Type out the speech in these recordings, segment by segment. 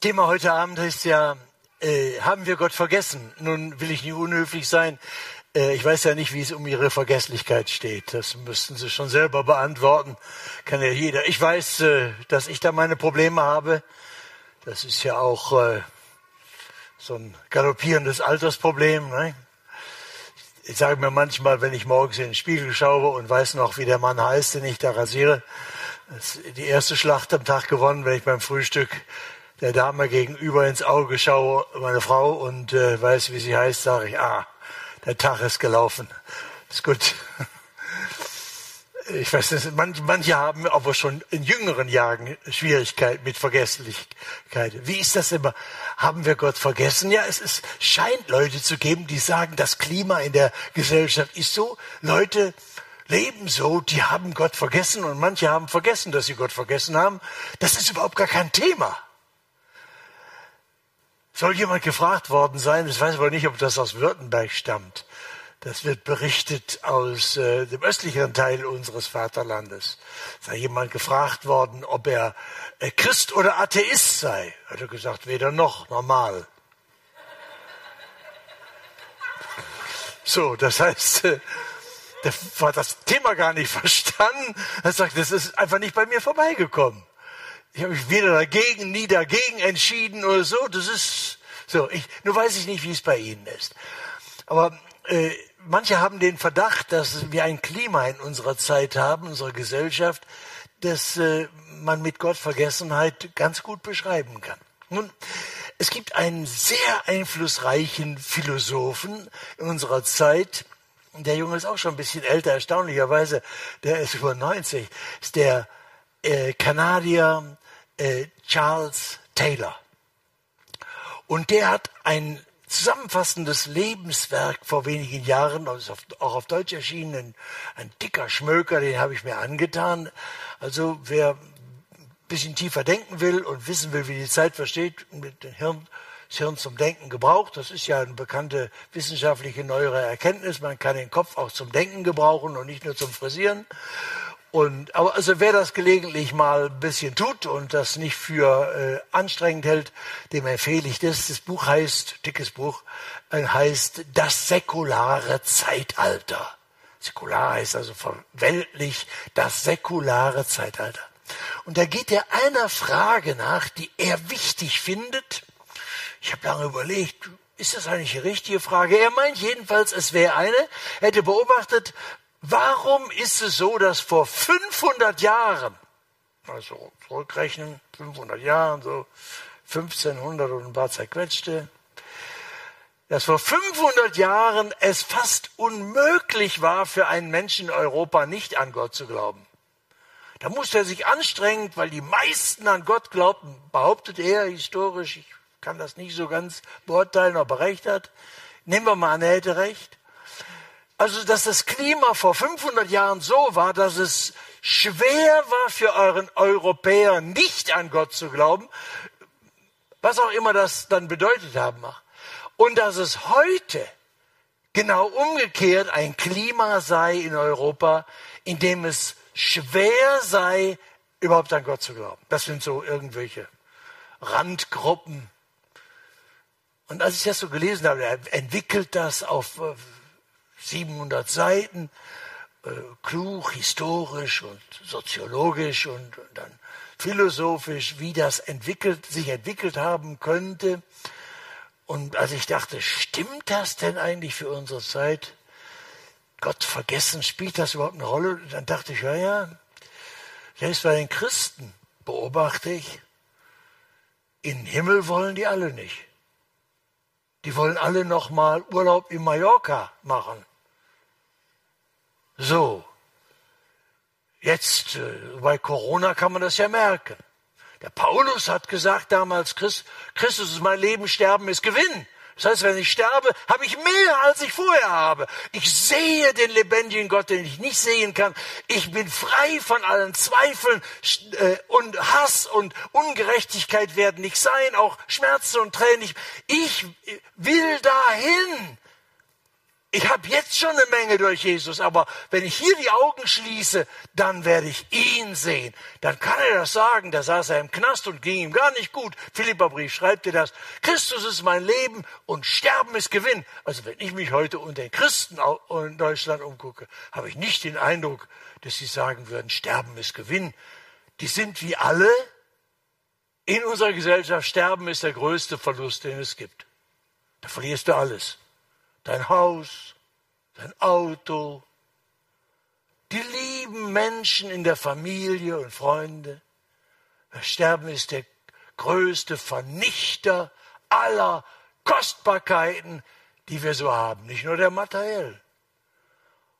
Thema heute Abend ist ja, äh, haben wir Gott vergessen? Nun will ich nicht unhöflich sein. Äh, ich weiß ja nicht, wie es um Ihre Vergesslichkeit steht. Das müssten Sie schon selber beantworten. Kann ja jeder. Ich weiß, äh, dass ich da meine Probleme habe. Das ist ja auch äh, so ein galoppierendes Altersproblem. Ne? Ich sage mir manchmal, wenn ich morgens in den Spiegel schaue und weiß noch, wie der Mann heißt, den ich da rasiere, die erste Schlacht am Tag gewonnen, wenn ich beim Frühstück der Dame gegenüber ins Auge schaue, meine Frau, und äh, weiß, wie sie heißt, sage ich, ah, der Tag ist gelaufen. Ist gut. Ich weiß nicht, manche, manche haben aber schon in jüngeren Jahren Schwierigkeiten mit Vergesslichkeit. Wie ist das immer? Haben wir Gott vergessen? Ja, es ist, scheint Leute zu geben, die sagen, das Klima in der Gesellschaft ist so. Leute leben so, die haben Gott vergessen und manche haben vergessen, dass sie Gott vergessen haben. Das ist überhaupt gar kein Thema. Soll jemand gefragt worden sein, ich weiß aber nicht, ob das aus Württemberg stammt. Das wird berichtet aus äh, dem östlicheren Teil unseres Vaterlandes. Sei jemand gefragt worden, ob er äh, Christ oder Atheist sei. Hat er gesagt, weder noch, normal. So, das heißt, äh, der hat das Thema gar nicht verstanden. Er sagt, das ist einfach nicht bei mir vorbeigekommen. Ich habe mich weder dagegen, nie dagegen entschieden oder so. Das ist so. Ich, nur weiß ich nicht, wie es bei Ihnen ist. Aber äh, manche haben den Verdacht, dass wir ein Klima in unserer Zeit haben, unserer Gesellschaft, das äh, man mit Gottvergessenheit ganz gut beschreiben kann. Nun, es gibt einen sehr einflussreichen Philosophen in unserer Zeit. Der Junge ist auch schon ein bisschen älter, erstaunlicherweise. Der ist über 90. Ist der äh, Kanadier äh, Charles Taylor. Und der hat ein zusammenfassendes Lebenswerk vor wenigen Jahren, also auch auf Deutsch erschienen, ein, dicker Schmöker, den habe ich mir angetan. Also wer ein bisschen tiefer denken will und wissen will, wie die Zeit versteht, mit dem Hirn, das Hirn zum Denken gebraucht. Das ist ja eine bekannte wissenschaftliche neuere Erkenntnis. Man kann den Kopf auch zum Denken gebrauchen und nicht nur zum Frisieren. Und, aber also wer das gelegentlich mal ein bisschen tut und das nicht für äh, anstrengend hält, dem empfehle ich das. Das Buch heißt, dickes Buch, äh, heißt Das säkulare Zeitalter. Säkular heißt also weltlich das säkulare Zeitalter. Und da geht er einer Frage nach, die er wichtig findet. Ich habe lange überlegt, ist das eigentlich die richtige Frage? Er meint jedenfalls, es wäre eine. Er hätte beobachtet, Warum ist es so, dass vor 500 Jahren, also zurückrechnen, 500 Jahren, so 1500 und ein paar zerquetschte, dass vor 500 Jahren es fast unmöglich war für einen Menschen in Europa nicht an Gott zu glauben. Da musste er sich anstrengen, weil die meisten an Gott glaubten, behauptet er historisch, ich kann das nicht so ganz beurteilen, ob er recht hat. Nehmen wir mal an, er hätte recht. Also, dass das Klima vor 500 Jahren so war, dass es schwer war für euren Europäer nicht an Gott zu glauben, was auch immer das dann bedeutet haben mag. Und dass es heute genau umgekehrt ein Klima sei in Europa, in dem es schwer sei, überhaupt an Gott zu glauben. Das sind so irgendwelche Randgruppen. Und als ich das so gelesen habe, entwickelt das auf 700 Seiten, äh, klug, historisch und soziologisch und, und dann philosophisch, wie das entwickelt, sich entwickelt haben könnte. Und als ich dachte, stimmt das denn eigentlich für unsere Zeit? Gott vergessen, spielt das überhaupt eine Rolle? Dann dachte ich, ja, ja, selbst bei den Christen beobachte ich, in den Himmel wollen die alle nicht. Die wollen alle noch mal Urlaub in Mallorca machen. So. Jetzt, äh, bei Corona kann man das ja merken. Der Paulus hat gesagt damals, Christ, Christus ist mein Leben, Sterben ist Gewinn. Das heißt, wenn ich sterbe, habe ich mehr, als ich vorher habe. Ich sehe den lebendigen Gott, den ich nicht sehen kann. Ich bin frei von allen Zweifeln äh, und Hass und Ungerechtigkeit werden nicht sein, auch Schmerzen und Tränen. Ich will dahin. Ich habe jetzt schon eine Menge durch Jesus, aber wenn ich hier die Augen schließe, dann werde ich ihn sehen. Dann kann er das sagen. Da saß er im Knast und ging ihm gar nicht gut. Philipperbrief schreibt dir das. Christus ist mein Leben und Sterben ist Gewinn. Also wenn ich mich heute unter den Christen in Deutschland umgucke, habe ich nicht den Eindruck, dass sie sagen würden, Sterben ist Gewinn. Die sind wie alle in unserer Gesellschaft. Sterben ist der größte Verlust, den es gibt. Da verlierst du alles dein Haus, dein Auto, die lieben Menschen in der Familie und Freunde. Das Sterben ist der größte Vernichter aller Kostbarkeiten, die wir so haben, nicht nur der materiell.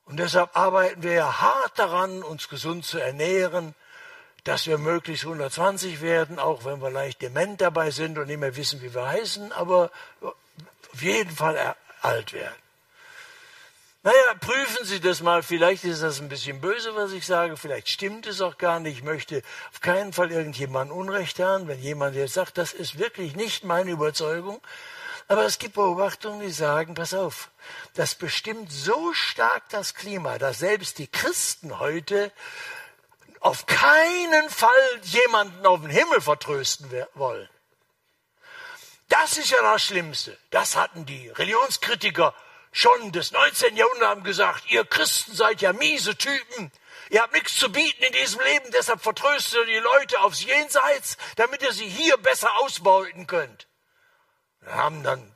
Und deshalb arbeiten wir ja hart daran, uns gesund zu ernähren, dass wir möglichst 120 werden, auch wenn wir leicht dement dabei sind und nicht mehr wissen, wie wir heißen, aber auf jeden Fall alt werden. Naja, prüfen Sie das mal. Vielleicht ist das ein bisschen böse, was ich sage. Vielleicht stimmt es auch gar nicht. Ich möchte auf keinen Fall irgendjemandem Unrecht haben. Wenn jemand jetzt sagt, das ist wirklich nicht meine Überzeugung. Aber es gibt Beobachtungen, die sagen, pass auf, das bestimmt so stark das Klima, dass selbst die Christen heute auf keinen Fall jemanden auf den Himmel vertrösten wollen. Das ist ja das Schlimmste. Das hatten die Religionskritiker schon des 19. Jahrhunderts gesagt, ihr Christen seid ja miese Typen. Ihr habt nichts zu bieten in diesem Leben, deshalb vertröstet ihr die Leute aufs Jenseits, damit ihr sie hier besser ausbeuten könnt. Wir haben dann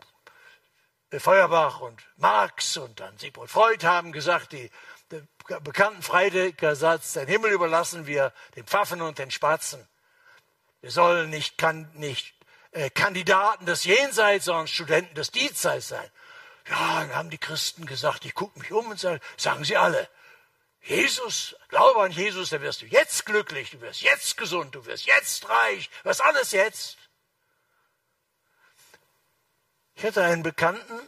Feuerbach und Marx und dann Sigmund Freud haben gesagt, die, den bekannten Freidenker-Satz, den Himmel überlassen wir den Pfaffen und den Spatzen. Wir sollen nicht, kann, nicht äh, Kandidaten des Jenseits, sondern Studenten des Diesseits sein. Ja, dann haben die Christen gesagt, ich gucke mich um und sage, sagen sie alle, Jesus, glaube an Jesus, dann wirst du jetzt glücklich, du wirst jetzt gesund, du wirst jetzt reich, was alles jetzt. Ich hatte einen Bekannten,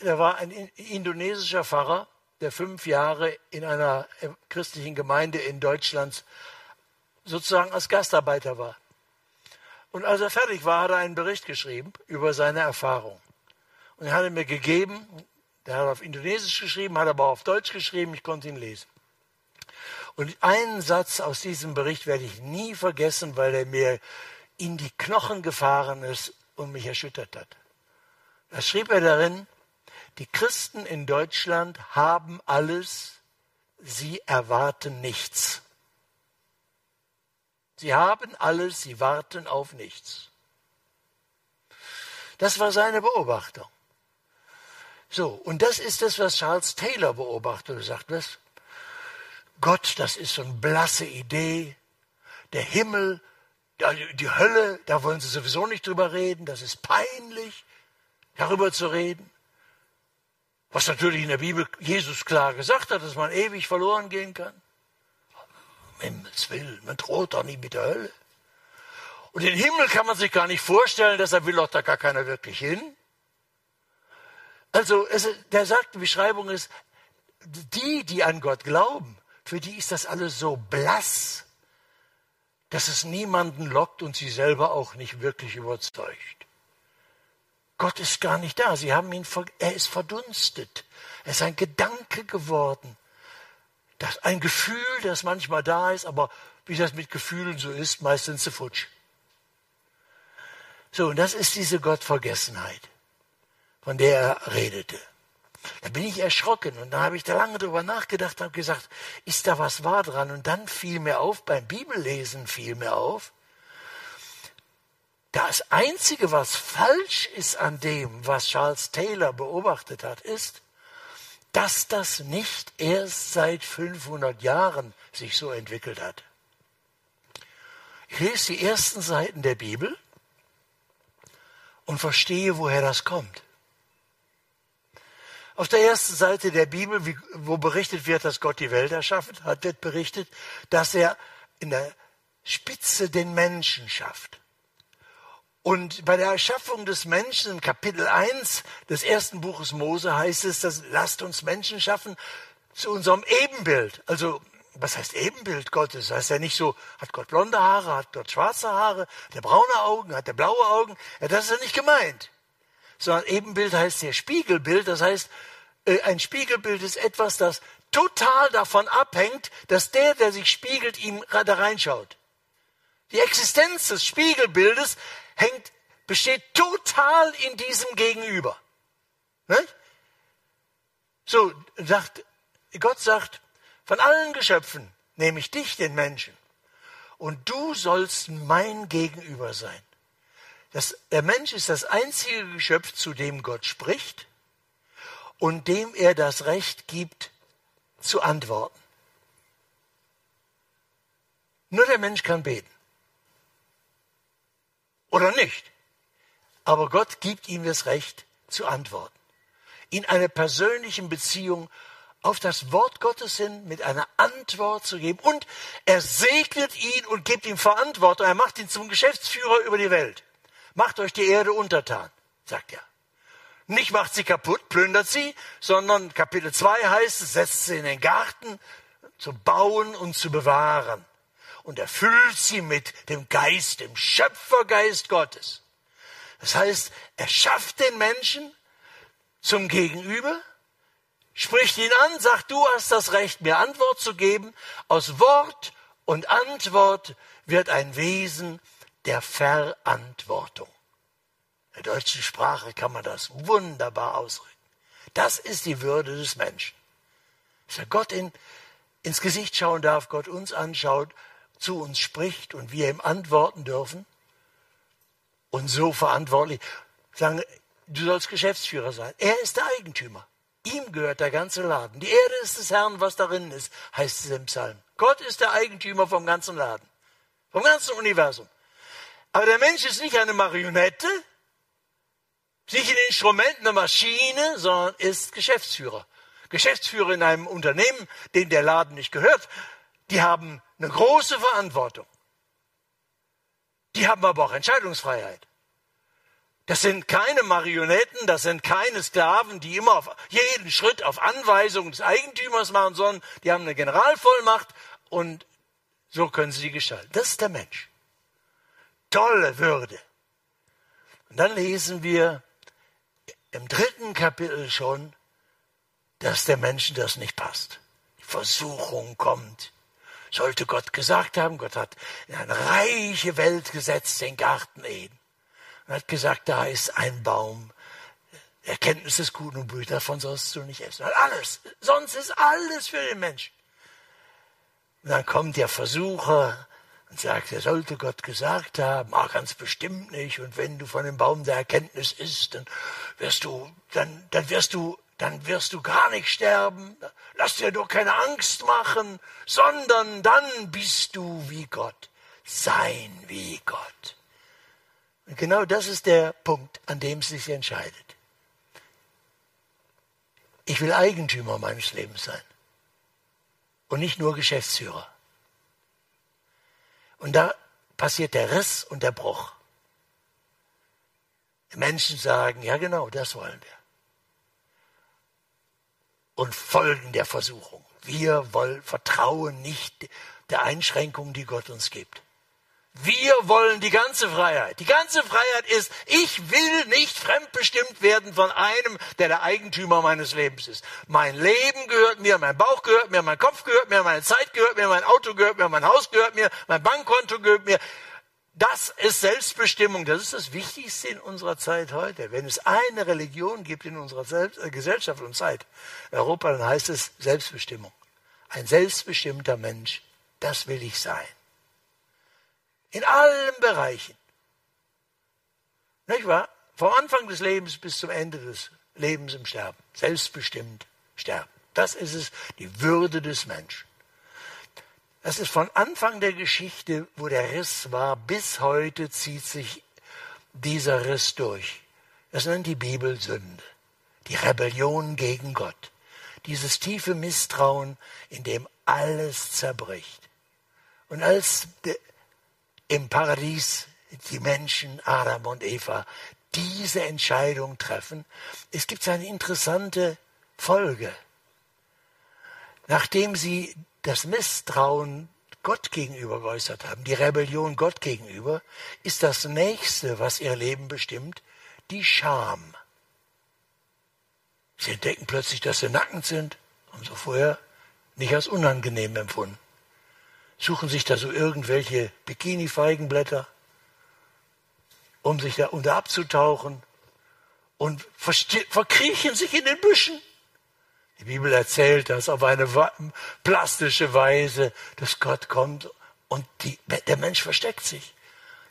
der war ein indonesischer Pfarrer, der fünf Jahre in einer äh, christlichen Gemeinde in Deutschland sozusagen als Gastarbeiter war. Und als er fertig war, hat er einen Bericht geschrieben über seine Erfahrung. Und er hat mir gegeben, der hat auf Indonesisch geschrieben, hat aber auch auf Deutsch geschrieben, ich konnte ihn lesen. Und einen Satz aus diesem Bericht werde ich nie vergessen, weil er mir in die Knochen gefahren ist und mich erschüttert hat. Da schrieb er darin, die Christen in Deutschland haben alles, sie erwarten nichts. Sie haben alles, sie warten auf nichts. Das war seine Beobachtung. So, und das ist das, was Charles Taylor beobachtet und sagt, was? Gott, das ist so eine blasse Idee. Der Himmel, die Hölle, da wollen sie sowieso nicht drüber reden. Das ist peinlich, darüber zu reden. Was natürlich in der Bibel Jesus klar gesagt hat, dass man ewig verloren gehen kann. Himmels Willen, man droht doch nicht mit der Hölle. Und den Himmel kann man sich gar nicht vorstellen, deshalb will doch da gar keiner wirklich hin. Also, es, der sagt, die Beschreibung ist, die, die an Gott glauben, für die ist das alles so blass, dass es niemanden lockt und sie selber auch nicht wirklich überzeugt. Gott ist gar nicht da. Sie haben ihn, er ist verdunstet. Er ist ein Gedanke geworden. Das ein Gefühl, das manchmal da ist, aber wie das mit Gefühlen so ist, meistens zu futsch. So, und das ist diese Gottvergessenheit, von der er redete. Da bin ich erschrocken und da habe ich da lange drüber nachgedacht, habe gesagt, ist da was wahr dran? Und dann fiel mir auf, beim Bibellesen fiel mir auf, das Einzige, was falsch ist an dem, was Charles Taylor beobachtet hat, ist, dass das nicht erst seit 500 Jahren sich so entwickelt hat. Ich lese die ersten Seiten der Bibel und verstehe, woher das kommt. Auf der ersten Seite der Bibel, wo berichtet wird, dass Gott die Welt erschaffen hat, wird berichtet, dass er in der Spitze den Menschen schafft. Und bei der Erschaffung des Menschen in Kapitel 1 des ersten Buches Mose heißt es, dass lasst uns Menschen schaffen zu unserem Ebenbild. Also, was heißt Ebenbild Gottes? Heißt er nicht so, hat Gott blonde Haare, hat Gott schwarze Haare, hat er braune Augen, hat er blaue Augen? Ja, das ist ja nicht gemeint. Sondern Ebenbild heißt ja Spiegelbild, das heißt, äh, ein Spiegelbild ist etwas, das total davon abhängt, dass der, der sich spiegelt, ihm da reinschaut. Die Existenz des Spiegelbildes hängt, besteht total in diesem Gegenüber. Nicht? So sagt, Gott sagt, von allen Geschöpfen nehme ich dich, den Menschen, und du sollst mein Gegenüber sein. Das, der Mensch ist das einzige Geschöpf, zu dem Gott spricht und dem er das Recht gibt, zu antworten. Nur der Mensch kann beten. Oder nicht. Aber Gott gibt ihm das Recht zu antworten. In einer persönlichen Beziehung auf das Wort Gottes hin mit einer Antwort zu geben. Und er segnet ihn und gibt ihm Verantwortung. Er macht ihn zum Geschäftsführer über die Welt. Macht euch die Erde untertan, sagt er. Nicht macht sie kaputt, plündert sie, sondern Kapitel 2 heißt es, setzt sie in den Garten zu bauen und zu bewahren. Und erfüllt sie mit dem Geist, dem Schöpfergeist Gottes. Das heißt, er schafft den Menschen zum Gegenüber, spricht ihn an, sagt, du hast das Recht, mir Antwort zu geben. Aus Wort und Antwort wird ein Wesen der Verantwortung. In der deutschen Sprache kann man das wunderbar ausdrücken. Das ist die Würde des Menschen. Dass er Gott in, ins Gesicht schauen darf, Gott uns anschaut, zu uns spricht und wir ihm antworten dürfen und so verantwortlich sagen, du sollst Geschäftsführer sein. Er ist der Eigentümer. Ihm gehört der ganze Laden. Die Erde ist des Herrn, was darin ist, heißt es im Psalm. Gott ist der Eigentümer vom ganzen Laden, vom ganzen Universum. Aber der Mensch ist nicht eine Marionette, nicht ein Instrument, eine Maschine, sondern ist Geschäftsführer. Geschäftsführer in einem Unternehmen, dem der Laden nicht gehört, die haben eine große Verantwortung. Die haben aber auch Entscheidungsfreiheit. Das sind keine Marionetten, das sind keine Sklaven, die immer auf jeden Schritt auf Anweisung des Eigentümers machen, sondern die haben eine Generalvollmacht und so können sie die gestalten. Das ist der Mensch. Tolle Würde. Und dann lesen wir im dritten Kapitel schon, dass der Menschen das nicht passt. Die Versuchung kommt. Sollte Gott gesagt haben, Gott hat in eine reiche Welt gesetzt, den Garten Eden. Und hat gesagt, da ist ein Baum, Erkenntnis des Guten und Bösen, davon sollst du nicht essen. Alles, sonst ist alles für den Menschen. Und dann kommt der Versucher und sagt, er sollte Gott gesagt haben, ah, ganz bestimmt nicht. Und wenn du von dem Baum der Erkenntnis isst, dann wirst du, dann, dann wirst du, dann wirst du gar nicht sterben. Lass dir doch keine Angst machen, sondern dann bist du wie Gott. Sein wie Gott. Und genau das ist der Punkt, an dem es sich entscheidet. Ich will Eigentümer meines Lebens sein und nicht nur Geschäftsführer. Und da passiert der Riss und der Bruch. Die Menschen sagen, ja genau, das wollen wir. Und folgen der Versuchung. Wir wollen, vertrauen nicht der Einschränkung, die Gott uns gibt. Wir wollen die ganze Freiheit. Die ganze Freiheit ist, ich will nicht fremdbestimmt werden von einem, der der Eigentümer meines Lebens ist. Mein Leben gehört mir, mein Bauch gehört mir, mein Kopf gehört mir, meine Zeit gehört mir, mein Auto gehört mir, mein Haus gehört mir, mein Bankkonto gehört mir. Das ist Selbstbestimmung. Das ist das Wichtigste in unserer Zeit heute. Wenn es eine Religion gibt in unserer Selbst äh, Gesellschaft und Zeit, Europa, dann heißt es Selbstbestimmung. Ein selbstbestimmter Mensch, das will ich sein. In allen Bereichen. Nicht wahr? Vom Anfang des Lebens bis zum Ende des Lebens im Sterben. Selbstbestimmt sterben. Das ist es, die Würde des Menschen. Das ist von Anfang der Geschichte, wo der Riss war, bis heute zieht sich dieser Riss durch. Das nennt die Bibel Sünde. Die Rebellion gegen Gott. Dieses tiefe Misstrauen, in dem alles zerbricht. Und als im Paradies die Menschen, Adam und Eva, diese Entscheidung treffen, es gibt eine interessante Folge. Nachdem sie das Misstrauen Gott gegenüber geäußert haben, die Rebellion Gott gegenüber, ist das nächste, was ihr Leben bestimmt, die Scham. Sie entdecken plötzlich, dass sie nackend sind. Haben sie vorher nicht als unangenehm empfunden. Suchen sich da so irgendwelche Bikini-Feigenblätter, um sich da, da abzutauchen und verkriechen sich in den Büschen. Die Bibel erzählt das auf eine plastische Weise, dass Gott kommt und die, der Mensch versteckt sich.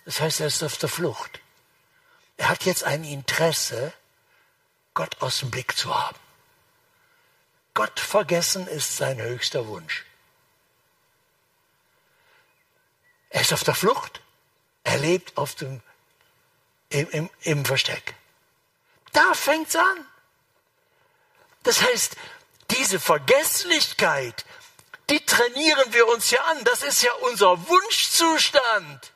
Das heißt, er ist auf der Flucht. Er hat jetzt ein Interesse, Gott aus dem Blick zu haben. Gott vergessen ist sein höchster Wunsch. Er ist auf der Flucht. Er lebt auf dem, im, im, im Versteck. Da fängt's an. Das heißt, diese Vergesslichkeit, die trainieren wir uns ja an. Das ist ja unser Wunschzustand.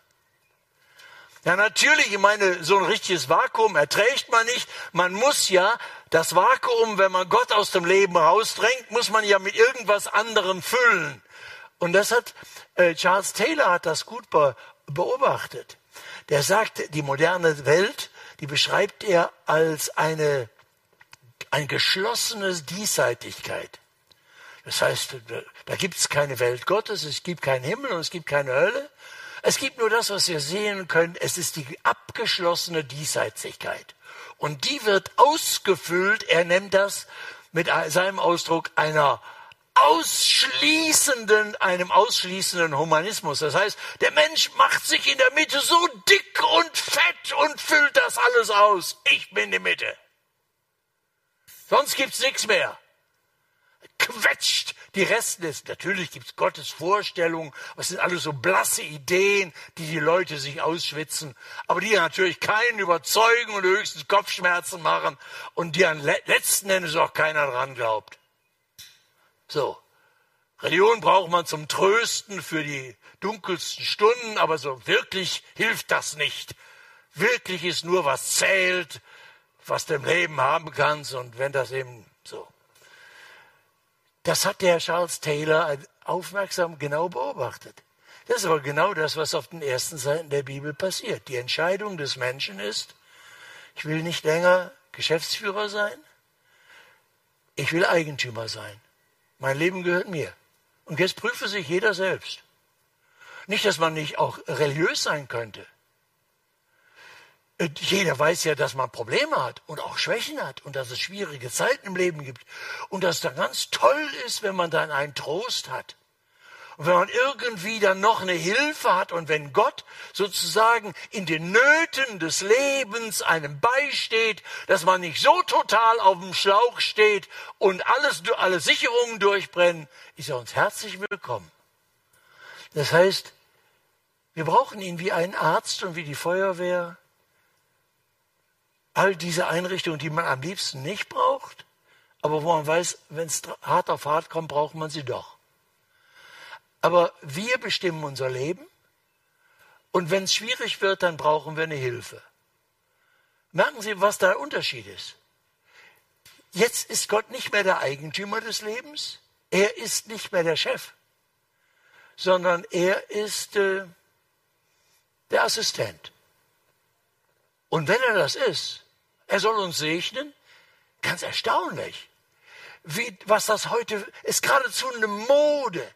Ja, natürlich, ich meine, so ein richtiges Vakuum erträgt man nicht. Man muss ja das Vakuum, wenn man Gott aus dem Leben rausdrängt, muss man ja mit irgendwas anderem füllen. Und das hat äh, Charles Taylor hat das gut be beobachtet. Der sagt, die moderne Welt, die beschreibt er als eine ein geschlossenes Diesseitigkeit. Das heißt, da gibt es keine Welt Gottes, es gibt keinen Himmel und es gibt keine Hölle. Es gibt nur das, was wir sehen können. Es ist die abgeschlossene Diesseitigkeit. Und die wird ausgefüllt, er nennt das mit seinem Ausdruck einer ausschließenden, einem ausschließenden Humanismus. Das heißt, der Mensch macht sich in der Mitte so dick und fett und füllt das alles aus. Ich bin die Mitte. Sonst gibt's nichts mehr. Quetscht die Resten des. Natürlich gibt's Gottes Vorstellungen. Das sind alles so blasse Ideen, die die Leute sich ausschwitzen. Aber die natürlich keinen überzeugen und höchstens Kopfschmerzen machen und die an letzten Endes auch keiner dran glaubt. So. Religion braucht man zum Trösten für die dunkelsten Stunden, aber so wirklich hilft das nicht. Wirklich ist nur, was zählt, was du im Leben haben kannst und wenn das eben so. Das hat der Charles Taylor aufmerksam genau beobachtet. Das ist aber genau das, was auf den ersten Seiten der Bibel passiert. Die Entscheidung des Menschen ist, ich will nicht länger Geschäftsführer sein, ich will Eigentümer sein. Mein Leben gehört mir. Und jetzt prüfe sich jeder selbst. Nicht, dass man nicht auch religiös sein könnte. Jeder weiß ja, dass man Probleme hat und auch Schwächen hat und dass es schwierige Zeiten im Leben gibt und dass es dann ganz toll ist, wenn man dann einen Trost hat. Und wenn man irgendwie dann noch eine Hilfe hat und wenn Gott sozusagen in den Nöten des Lebens einem beisteht, dass man nicht so total auf dem Schlauch steht und alles, alle Sicherungen durchbrennen, ist er uns herzlich willkommen. Das heißt, wir brauchen ihn wie einen Arzt und wie die Feuerwehr, all diese Einrichtungen, die man am liebsten nicht braucht, aber wo man weiß, wenn es hart auf hart kommt, braucht man sie doch. Aber wir bestimmen unser Leben und wenn es schwierig wird, dann brauchen wir eine Hilfe. Merken Sie, was der Unterschied ist? Jetzt ist Gott nicht mehr der Eigentümer des Lebens, er ist nicht mehr der Chef, sondern er ist äh, der Assistent. Und wenn er das ist, er soll uns segnen, ganz erstaunlich. Wie, was das heute ist geradezu eine Mode.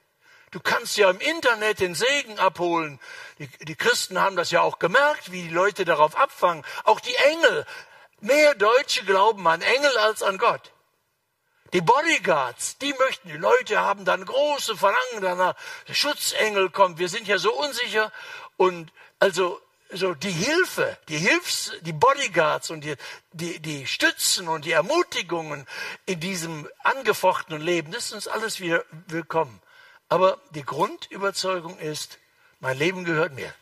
Du kannst ja im Internet den Segen abholen. Die, die, Christen haben das ja auch gemerkt, wie die Leute darauf abfangen. Auch die Engel. Mehr Deutsche glauben an Engel als an Gott. Die Bodyguards, die möchten, die Leute haben dann große Verlangen danach. Der Schutzengel kommt. Wir sind ja so unsicher. Und also so die Hilfe, die Hilfs, die Bodyguards und die, die, die Stützen und die Ermutigungen in diesem angefochtenen Leben, das ist uns alles wieder willkommen. Aber die Grundüberzeugung ist, mein Leben gehört mir.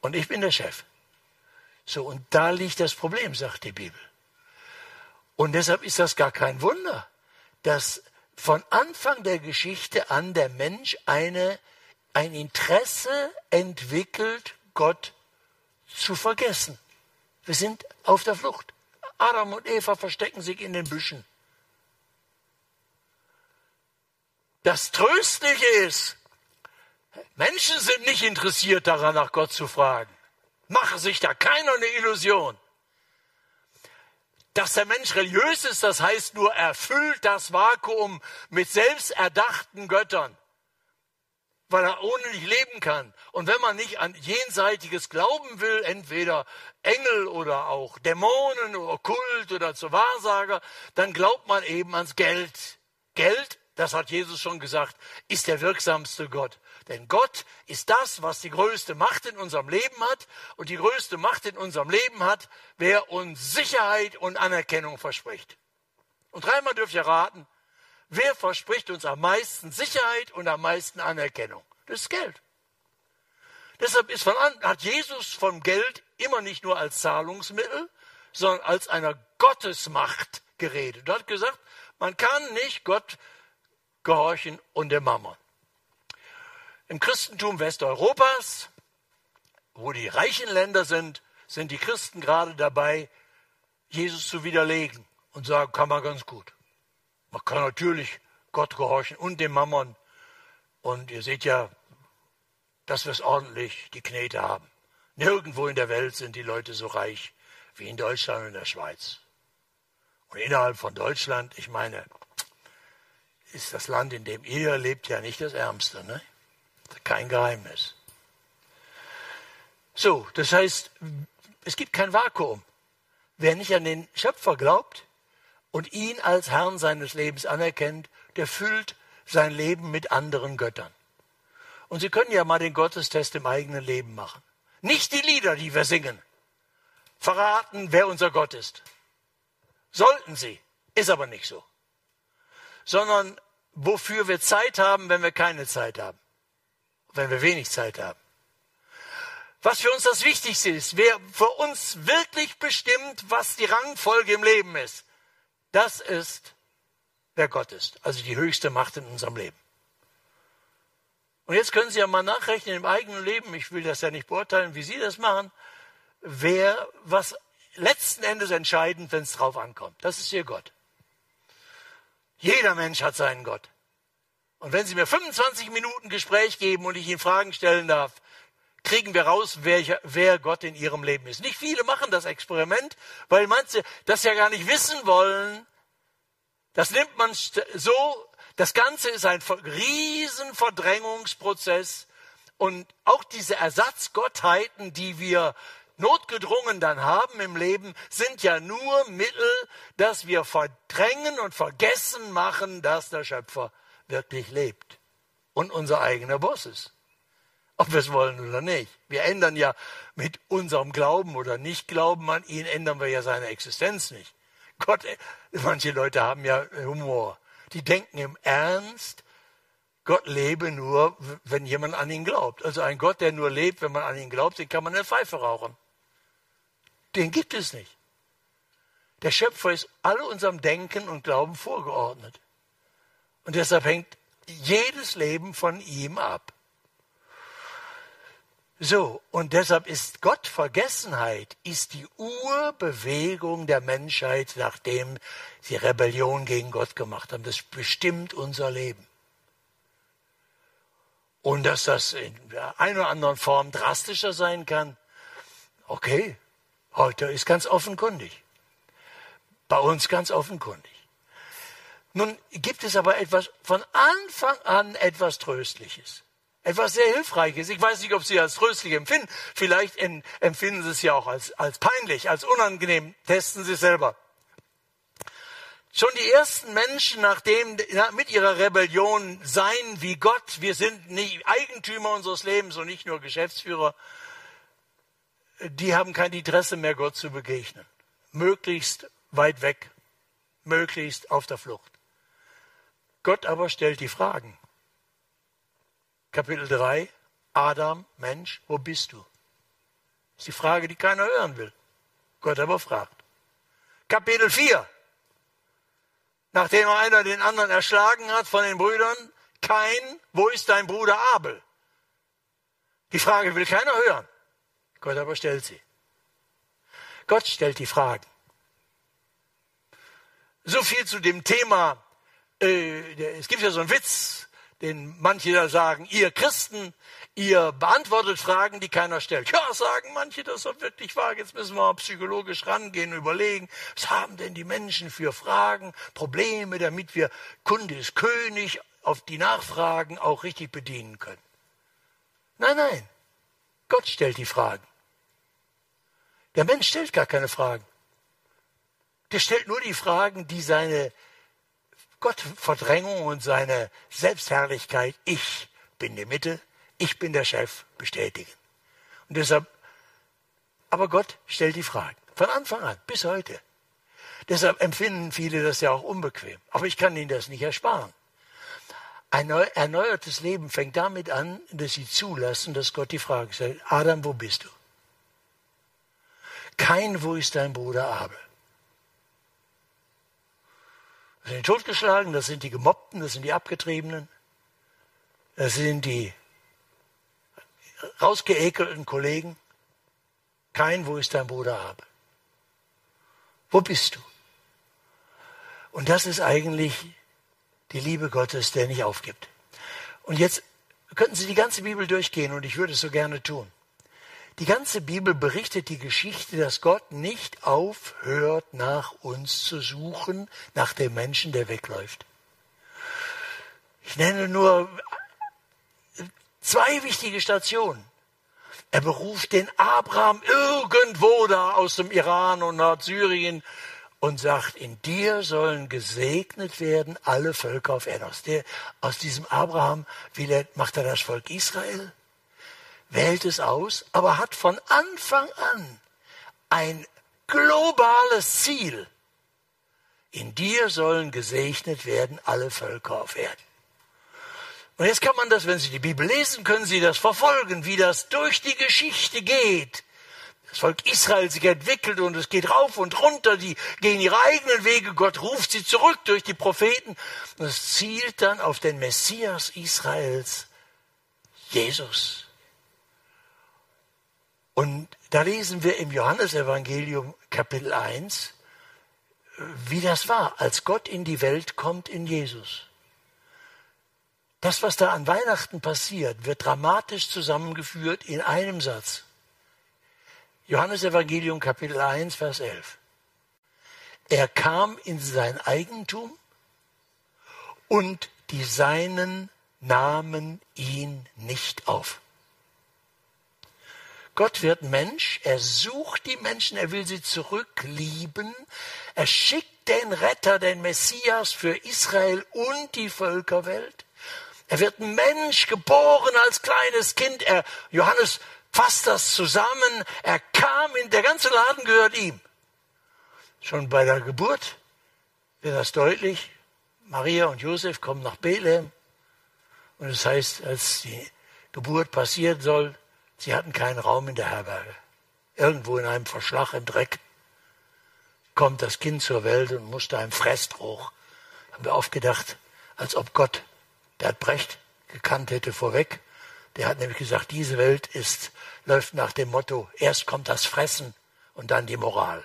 Und ich bin der Chef. So, und da liegt das Problem, sagt die Bibel. Und deshalb ist das gar kein Wunder, dass von Anfang der Geschichte an der Mensch eine, ein Interesse entwickelt, Gott zu vergessen. Wir sind auf der Flucht. Adam und Eva verstecken sich in den Büschen. Das Tröstliche ist, Menschen sind nicht interessiert daran, nach Gott zu fragen. Mache sich da keiner eine Illusion. Dass der Mensch religiös ist, das heißt nur, er füllt das Vakuum mit selbsterdachten Göttern, weil er ohne nicht leben kann. Und wenn man nicht an jenseitiges glauben will, entweder Engel oder auch Dämonen oder Kult oder zur Wahrsager, dann glaubt man eben ans Geld. Geld, das hat Jesus schon gesagt, ist der wirksamste Gott. Denn Gott ist das, was die größte Macht in unserem Leben hat. Und die größte Macht in unserem Leben hat, wer uns Sicherheit und Anerkennung verspricht. Und dreimal dürft ihr raten, wer verspricht uns am meisten Sicherheit und am meisten Anerkennung? Das ist Geld. Deshalb ist von an, hat Jesus vom Geld immer nicht nur als Zahlungsmittel, sondern als einer Gottesmacht geredet. Er hat gesagt, man kann nicht Gott gehorchen und dem Mammon. Im Christentum Westeuropas, wo die reichen Länder sind, sind die Christen gerade dabei, Jesus zu widerlegen und sagen, kann man ganz gut. Man kann natürlich Gott gehorchen und dem Mammon. Und ihr seht ja, dass wir es ordentlich die Knete haben. Nirgendwo in der Welt sind die Leute so reich wie in Deutschland und in der Schweiz. Und innerhalb von Deutschland, ich meine, ist das Land, in dem ihr lebt, ja nicht das Ärmste. Ne? Kein Geheimnis. So, das heißt, es gibt kein Vakuum. Wer nicht an den Schöpfer glaubt und ihn als Herrn seines Lebens anerkennt, der füllt sein Leben mit anderen Göttern. Und Sie können ja mal den Gottestest im eigenen Leben machen. Nicht die Lieder, die wir singen, verraten, wer unser Gott ist. Sollten sie, ist aber nicht so. Sondern wofür wir Zeit haben, wenn wir keine Zeit haben wenn wir wenig Zeit haben. Was für uns das Wichtigste ist, wer für uns wirklich bestimmt, was die Rangfolge im Leben ist, das ist, wer Gott ist, also die höchste Macht in unserem Leben. Und jetzt können Sie ja mal nachrechnen im eigenen Leben, ich will das ja nicht beurteilen, wie Sie das machen, wer, was letzten Endes entscheidend, wenn es drauf ankommt. Das ist Ihr Gott. Jeder Mensch hat seinen Gott. Und wenn Sie mir 25 Minuten Gespräch geben und ich Ihnen Fragen stellen darf, kriegen wir raus, wer, wer Gott in Ihrem Leben ist. Nicht viele machen das Experiment, weil manche das ja gar nicht wissen wollen. Das nimmt man so, das Ganze ist ein riesen Verdrängungsprozess. Und auch diese Ersatzgottheiten, die wir notgedrungen dann haben im Leben, sind ja nur Mittel, dass wir verdrängen und vergessen machen, dass der Schöpfer wirklich lebt und unser eigener Boss ist. Ob wir es wollen oder nicht. Wir ändern ja mit unserem Glauben oder Nicht-Glauben an ihn, ändern wir ja seine Existenz nicht. Gott, manche Leute haben ja Humor. Die denken im Ernst, Gott lebe nur, wenn jemand an ihn glaubt. Also ein Gott, der nur lebt, wenn man an ihn glaubt, den kann man eine Pfeife rauchen. Den gibt es nicht. Der Schöpfer ist alle unserem Denken und Glauben vorgeordnet. Und deshalb hängt jedes Leben von ihm ab. So, und deshalb ist Gottvergessenheit, ist die Urbewegung der Menschheit, nachdem sie Rebellion gegen Gott gemacht haben. Das bestimmt unser Leben. Und dass das in der einen oder anderen Form drastischer sein kann, okay, heute ist ganz offenkundig. Bei uns ganz offenkundig. Nun gibt es aber etwas von Anfang an etwas Tröstliches. Etwas sehr Hilfreiches. Ich weiß nicht, ob Sie als tröstlich empfinden. Vielleicht empfinden Sie es ja auch als, als peinlich, als unangenehm. Testen Sie es selber. Schon die ersten Menschen, nachdem mit ihrer Rebellion seien wie Gott, wir sind nicht Eigentümer unseres Lebens und nicht nur Geschäftsführer, die haben kein Interesse mehr, Gott zu begegnen. Möglichst weit weg, möglichst auf der Flucht. Gott aber stellt die Fragen. Kapitel 3, Adam, Mensch, wo bist du? Das ist die Frage, die keiner hören will. Gott aber fragt. Kapitel 4, nachdem einer den anderen erschlagen hat von den Brüdern, kein, wo ist dein Bruder Abel? Die Frage will keiner hören. Gott aber stellt sie. Gott stellt die Fragen. So viel zu dem Thema äh, es gibt ja so einen Witz, den manche da sagen, ihr Christen, ihr beantwortet Fragen, die keiner stellt. Ja, sagen manche, das ist wirklich wahr. Jetzt müssen wir mal psychologisch rangehen und überlegen, was haben denn die Menschen für Fragen, Probleme, damit wir Kunde ist König auf die Nachfragen auch richtig bedienen können. Nein, nein. Gott stellt die Fragen. Der Mensch stellt gar keine Fragen. Der stellt nur die Fragen, die seine Gottverdrängung und seine Selbstherrlichkeit, ich bin die Mitte, ich bin der Chef, bestätigen. Und deshalb, aber Gott stellt die Fragen. Von Anfang an, bis heute. Deshalb empfinden viele das ja auch unbequem. Aber ich kann ihnen das nicht ersparen. Ein erneuertes Leben fängt damit an, dass sie zulassen, dass Gott die Frage stellt, Adam, wo bist du? Kein, wo ist dein Bruder Abel? Das sind die Totgeschlagenen, das sind die Gemobbten, das sind die Abgetriebenen, das sind die rausgeekelten Kollegen. Kein, wo ist dein Bruder Abel? Wo bist du? Und das ist eigentlich die Liebe Gottes, der nicht aufgibt. Und jetzt könnten Sie die ganze Bibel durchgehen und ich würde es so gerne tun. Die ganze Bibel berichtet die Geschichte, dass Gott nicht aufhört, nach uns zu suchen, nach dem Menschen, der wegläuft. Ich nenne nur zwei wichtige Stationen. Er beruft den Abraham irgendwo da aus dem Iran und Nordsyrien und sagt, in dir sollen gesegnet werden alle Völker auf Erden. Aus, der, aus diesem Abraham will er, macht er das Volk Israel wählt es aus, aber hat von Anfang an ein globales Ziel. In dir sollen gesegnet werden alle Völker auf Erden. Und jetzt kann man das, wenn Sie die Bibel lesen, können Sie das verfolgen, wie das durch die Geschichte geht. Das Volk Israel sich entwickelt und es geht rauf und runter, die gehen ihre eigenen Wege, Gott ruft sie zurück durch die Propheten und es zielt dann auf den Messias Israels, Jesus. Und da lesen wir im Johannesevangelium Kapitel 1, wie das war, als Gott in die Welt kommt in Jesus. Das, was da an Weihnachten passiert, wird dramatisch zusammengeführt in einem Satz. Johannesevangelium Kapitel 1, Vers 11. Er kam in sein Eigentum und die Seinen nahmen ihn nicht auf. Gott wird Mensch, er sucht die Menschen, er will sie zurücklieben, er schickt den Retter, den Messias für Israel und die Völkerwelt. Er wird Mensch, geboren als kleines Kind. Er, Johannes fasst das zusammen. Er kam in, der ganze Laden gehört ihm. Schon bei der Geburt wird das deutlich. Maria und Josef kommen nach Bethlehem. Und es das heißt, als die Geburt passieren soll, Sie hatten keinen Raum in der Herberge. Irgendwo in einem Verschlag im Dreck kommt das Kind zur Welt und musste einem Fressdruck. Haben wir aufgedacht, als ob Gott, der hat Brecht gekannt hätte vorweg. Der hat nämlich gesagt, diese Welt ist, läuft nach dem Motto, erst kommt das Fressen und dann die Moral.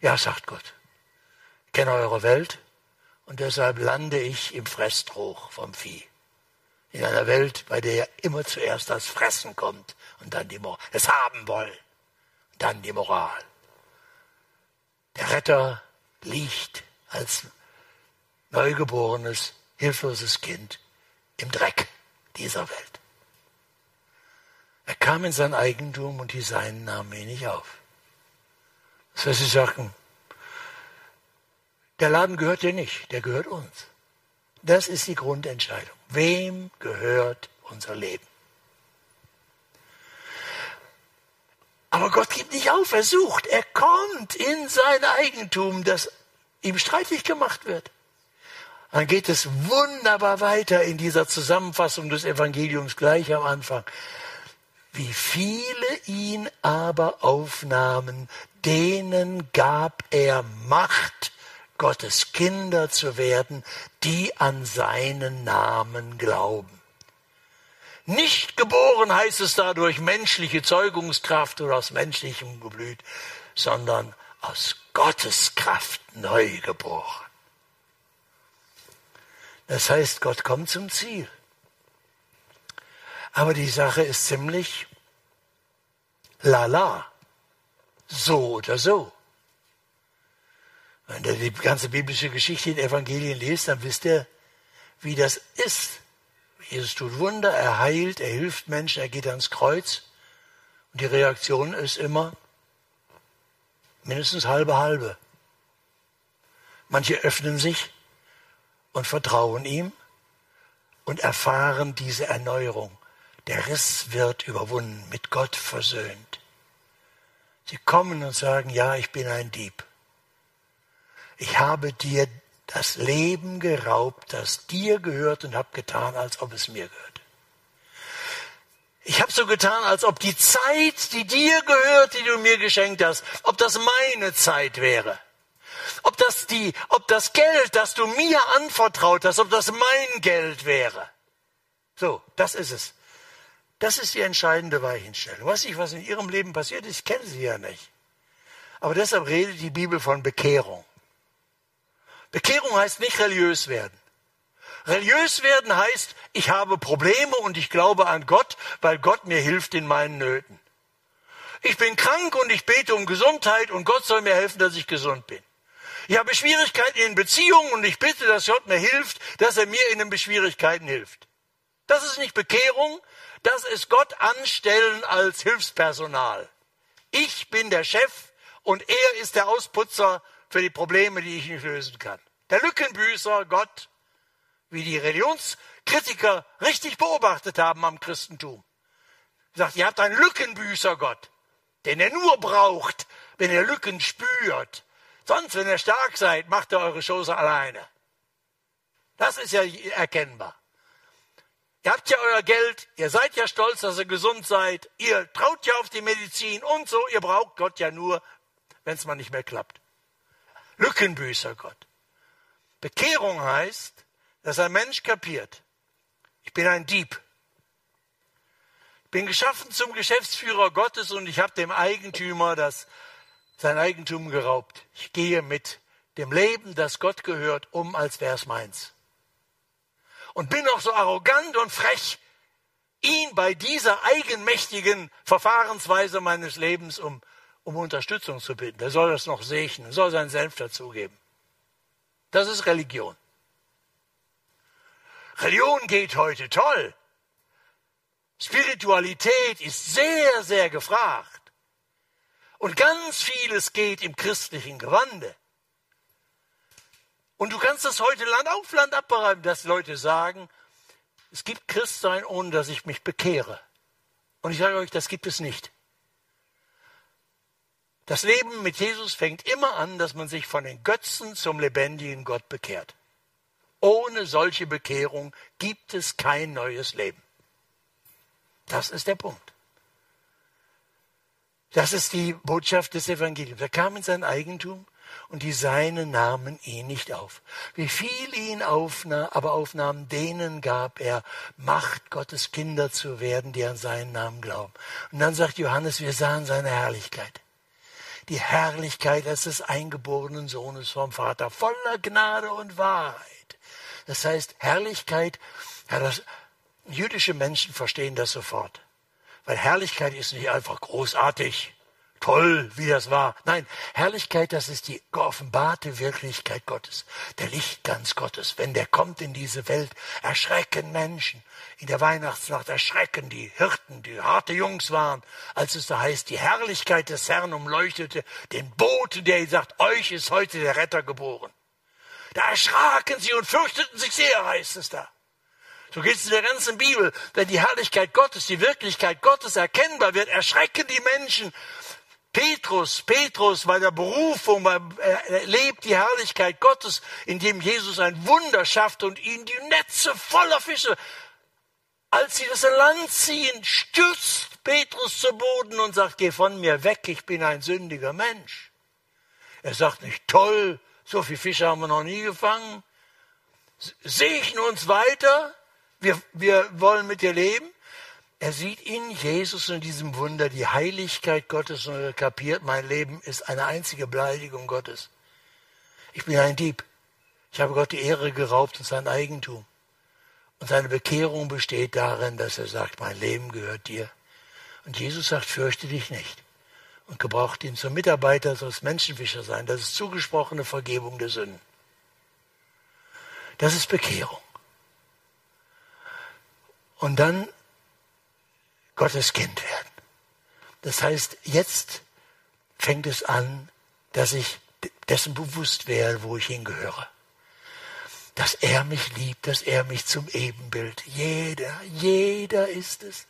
Ja, sagt Gott, ich kenne eure Welt und deshalb lande ich im Fressdruck vom Vieh in einer Welt, bei der immer zuerst das Fressen kommt und dann die Moral, das Haben wollen, dann die Moral. Der Retter liegt als neugeborenes, hilfloses Kind im Dreck dieser Welt. Er kam in sein Eigentum und die Seinen nahmen ihn nicht auf. Das heißt, sie sagten, der Laden gehört dir nicht, der gehört uns. Das ist die Grundentscheidung. Wem gehört unser Leben? Aber Gott gibt nicht auf, er sucht, er kommt in sein Eigentum, das ihm streitig gemacht wird. Dann geht es wunderbar weiter in dieser Zusammenfassung des Evangeliums gleich am Anfang. Wie viele ihn aber aufnahmen, denen gab er Macht, Gottes Kinder zu werden, die an seinen Namen glauben. Nicht geboren heißt es da durch menschliche Zeugungskraft oder aus menschlichem Geblüt, sondern aus Gottes Kraft neu geboren. Das heißt, Gott kommt zum Ziel. Aber die Sache ist ziemlich lala. So oder so. Wenn ihr die ganze biblische Geschichte in Evangelien lest, dann wisst ihr, wie das ist. Jesus tut Wunder, er heilt, er hilft Menschen, er geht ans Kreuz. Und die Reaktion ist immer mindestens halbe halbe. Manche öffnen sich und vertrauen ihm und erfahren diese Erneuerung. Der Riss wird überwunden, mit Gott versöhnt. Sie kommen und sagen, ja, ich bin ein Dieb. Ich habe dir das Leben geraubt, das dir gehört und habe getan, als ob es mir gehört. Ich habe so getan, als ob die Zeit, die dir gehört, die du mir geschenkt hast, ob das meine Zeit wäre. Ob das die, ob das Geld, das du mir anvertraut hast, ob das mein Geld wäre. So, das ist es. Das ist die entscheidende Weichenstellung. Weiß ich, was in ihrem Leben passiert ist? Ich kenne sie ja nicht. Aber deshalb redet die Bibel von Bekehrung. Bekehrung heißt nicht religiös werden. Religiös werden heißt, ich habe Probleme und ich glaube an Gott, weil Gott mir hilft in meinen Nöten. Ich bin krank und ich bete um Gesundheit und Gott soll mir helfen, dass ich gesund bin. Ich habe Schwierigkeiten in Beziehungen und ich bitte, dass Gott mir hilft, dass er mir in den Schwierigkeiten hilft. Das ist nicht Bekehrung, das ist Gott anstellen als Hilfspersonal. Ich bin der Chef und er ist der Ausputzer für die Probleme, die ich nicht lösen kann. Der Lückenbüßer, Gott, wie die Religionskritiker richtig beobachtet haben am Christentum. Sagt, ihr habt einen Lückenbüßer Gott, den er nur braucht, wenn ihr Lücken spürt. Sonst, wenn ihr stark seid, macht ihr eure Schoße alleine. Das ist ja erkennbar. Ihr habt ja euer Geld, ihr seid ja stolz, dass ihr gesund seid, ihr traut ja auf die Medizin und so, ihr braucht Gott ja nur, wenn es mal nicht mehr klappt. Lückenbüßer Gott. Bekehrung heißt, dass ein Mensch kapiert, ich bin ein Dieb. Ich bin geschaffen zum Geschäftsführer Gottes und ich habe dem Eigentümer das, sein Eigentum geraubt. Ich gehe mit dem Leben, das Gott gehört, um, als wäre es meins. Und bin auch so arrogant und frech, ihn bei dieser eigenmächtigen Verfahrensweise meines Lebens um um Unterstützung zu bitten. Der soll das noch segnen, soll seinen Senf dazugeben. Das ist Religion. Religion geht heute toll. Spiritualität ist sehr, sehr gefragt. Und ganz vieles geht im christlichen Gewande. Und du kannst das heute Land auf Land abbereiten, dass Leute sagen, es gibt Christsein, ohne dass ich mich bekehre. Und ich sage euch, das gibt es nicht. Das Leben mit Jesus fängt immer an, dass man sich von den Götzen zum lebendigen Gott bekehrt. Ohne solche Bekehrung gibt es kein neues Leben. Das ist der Punkt. Das ist die Botschaft des Evangeliums. Er kam in sein Eigentum und die Seinen nahmen ihn nicht auf. Wie viel ihn aufnahm, aber aufnahmen, denen gab er Macht, Gottes Kinder zu werden, die an seinen Namen glauben. Und dann sagt Johannes, wir sahen seine Herrlichkeit die Herrlichkeit des eingeborenen Sohnes vom Vater, voller Gnade und Wahrheit. Das heißt, Herrlichkeit, ja, das, jüdische Menschen verstehen das sofort. Weil Herrlichkeit ist nicht einfach großartig, toll, wie das war. Nein, Herrlichkeit, das ist die geoffenbarte Wirklichkeit Gottes, der Lichtglanz Gottes. Wenn der kommt in diese Welt, erschrecken Menschen. In der Weihnachtsnacht erschrecken die Hirten, die harte Jungs waren, als es da heißt, die Herrlichkeit des Herrn umleuchtete den Boten, der sagt, euch ist heute der Retter geboren. Da erschraken sie und fürchteten sich sehr, heißt es da. So geht es in der ganzen Bibel. Wenn die Herrlichkeit Gottes, die Wirklichkeit Gottes erkennbar wird, erschrecken die Menschen Petrus, Petrus bei der Berufung, er erlebt die Herrlichkeit Gottes, indem Jesus ein Wunder schafft und ihn die Netze voller Fische. Als sie das Land ziehen, stürzt Petrus zu Boden und sagt, geh von mir weg, ich bin ein sündiger Mensch. Er sagt nicht, toll, so viele Fische haben wir noch nie gefangen. Segne uns weiter, wir, wir wollen mit dir leben. Er sieht in Jesus und diesem Wunder die Heiligkeit Gottes und er kapiert, mein Leben ist eine einzige Beleidigung Gottes. Ich bin ein Dieb. Ich habe Gott die Ehre geraubt und sein Eigentum. Und seine Bekehrung besteht darin, dass er sagt, mein Leben gehört dir. Und Jesus sagt, fürchte dich nicht. Und gebraucht ihn zum Mitarbeiter, soll es Menschenfischer sein. Das ist zugesprochene Vergebung der Sünden. Das ist Bekehrung. Und dann Gottes Kind werden. Das heißt, jetzt fängt es an, dass ich dessen bewusst werde, wo ich hingehöre dass er mich liebt, dass er mich zum Ebenbild. Jeder, jeder ist es.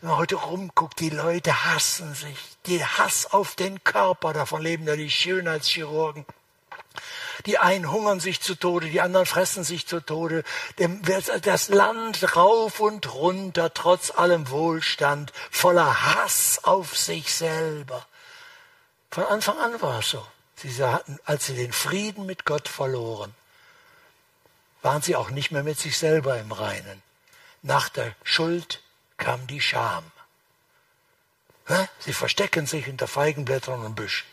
Wenn man heute rumguckt, die Leute hassen sich. Die Hass auf den Körper, davon leben ja die Schönheitschirurgen. Die einen hungern sich zu Tode, die anderen fressen sich zu Tode. Das Land rauf und runter, trotz allem Wohlstand, voller Hass auf sich selber. Von Anfang an war es so. Sie hatten, als sie den Frieden mit Gott verloren, waren sie auch nicht mehr mit sich selber im Reinen. Nach der Schuld kam die Scham. Sie verstecken sich hinter Feigenblättern und Büschen.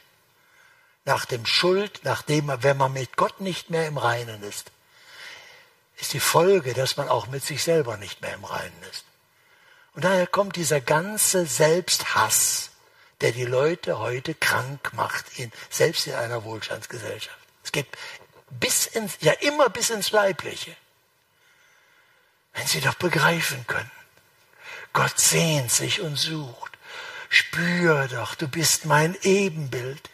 Nach dem Schuld, nachdem, wenn man mit Gott nicht mehr im Reinen ist, ist die Folge, dass man auch mit sich selber nicht mehr im Reinen ist. Und daher kommt dieser ganze Selbsthass, der die Leute heute krank macht, in, selbst in einer Wohlstandsgesellschaft. Es geht bis ins, ja immer bis ins Leibliche. Wenn sie doch begreifen können. Gott sehnt sich und sucht. Spür doch, du bist mein Ebenbild.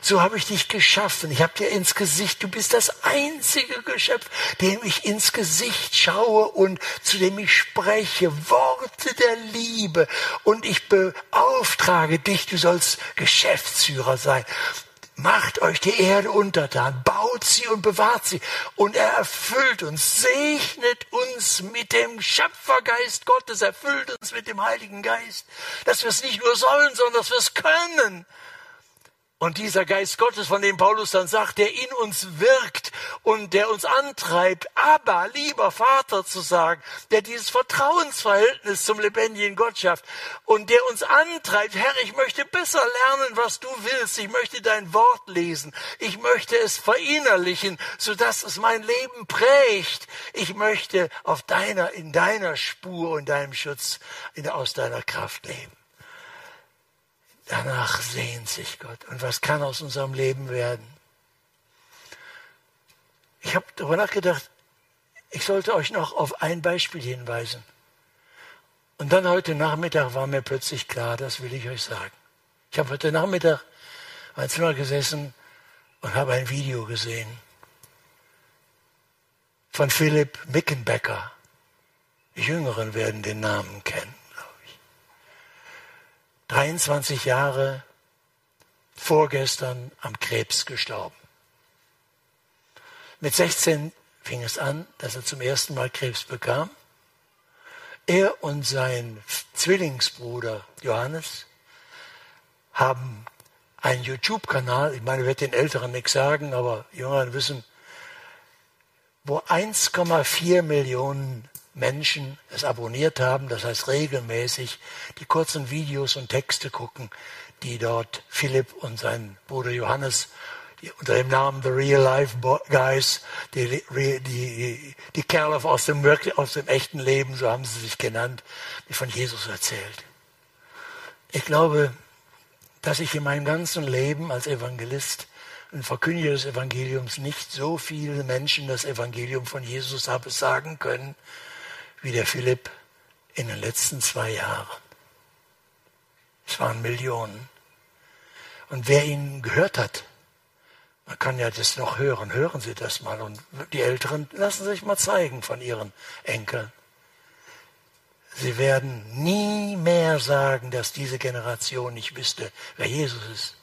So habe ich dich geschaffen. Ich habe dir ins Gesicht, du bist das einzige Geschöpf, dem ich ins Gesicht schaue und zu dem ich spreche. Worte der Liebe. Und ich beauftrage dich, du sollst Geschäftsführer sein. Macht euch die Erde untertan, baut sie und bewahrt sie. Und er erfüllt uns, segnet uns mit dem Schöpfergeist Gottes, erfüllt uns mit dem Heiligen Geist, dass wir es nicht nur sollen, sondern dass wir es können. Und dieser Geist Gottes, von dem Paulus dann sagt, der in uns wirkt und der uns antreibt, aber lieber Vater zu sagen, der dieses Vertrauensverhältnis zum lebendigen Gott schafft und der uns antreibt, Herr, ich möchte besser lernen, was du willst. Ich möchte dein Wort lesen. Ich möchte es verinnerlichen, sodass es mein Leben prägt. Ich möchte auf deiner, in deiner Spur und deinem Schutz, in, aus deiner Kraft leben. Danach sehnt sich Gott. Und was kann aus unserem Leben werden? Ich habe darüber nachgedacht, ich sollte euch noch auf ein Beispiel hinweisen. Und dann heute Nachmittag war mir plötzlich klar, das will ich euch sagen. Ich habe heute Nachmittag in meinem Zimmer gesessen und habe ein Video gesehen von Philipp Mickenbecker. Die Jüngeren werden den Namen kennen. 23 Jahre vorgestern am Krebs gestorben. Mit 16 fing es an, dass er zum ersten Mal Krebs bekam. Er und sein Zwillingsbruder Johannes haben einen YouTube-Kanal, ich meine, ich werde den Älteren nichts sagen, aber Jüngeren wissen, wo 1,4 Millionen Menschen es abonniert haben, das heißt regelmäßig die kurzen Videos und Texte gucken, die dort Philipp und sein Bruder Johannes unter dem Namen The Real Life Guys, die, die, die Kerle aus dem, aus dem echten Leben, so haben sie sich genannt, die von Jesus erzählt. Ich glaube, dass ich in meinem ganzen Leben als Evangelist und Verkündiger des Evangeliums nicht so viele Menschen das Evangelium von Jesus habe sagen können, wie der Philipp in den letzten zwei Jahren. Es waren Millionen. Und wer ihn gehört hat, man kann ja das noch hören, hören Sie das mal. Und die Älteren lassen sich mal zeigen von ihren Enkeln. Sie werden nie mehr sagen, dass diese Generation nicht wüsste, wer Jesus ist.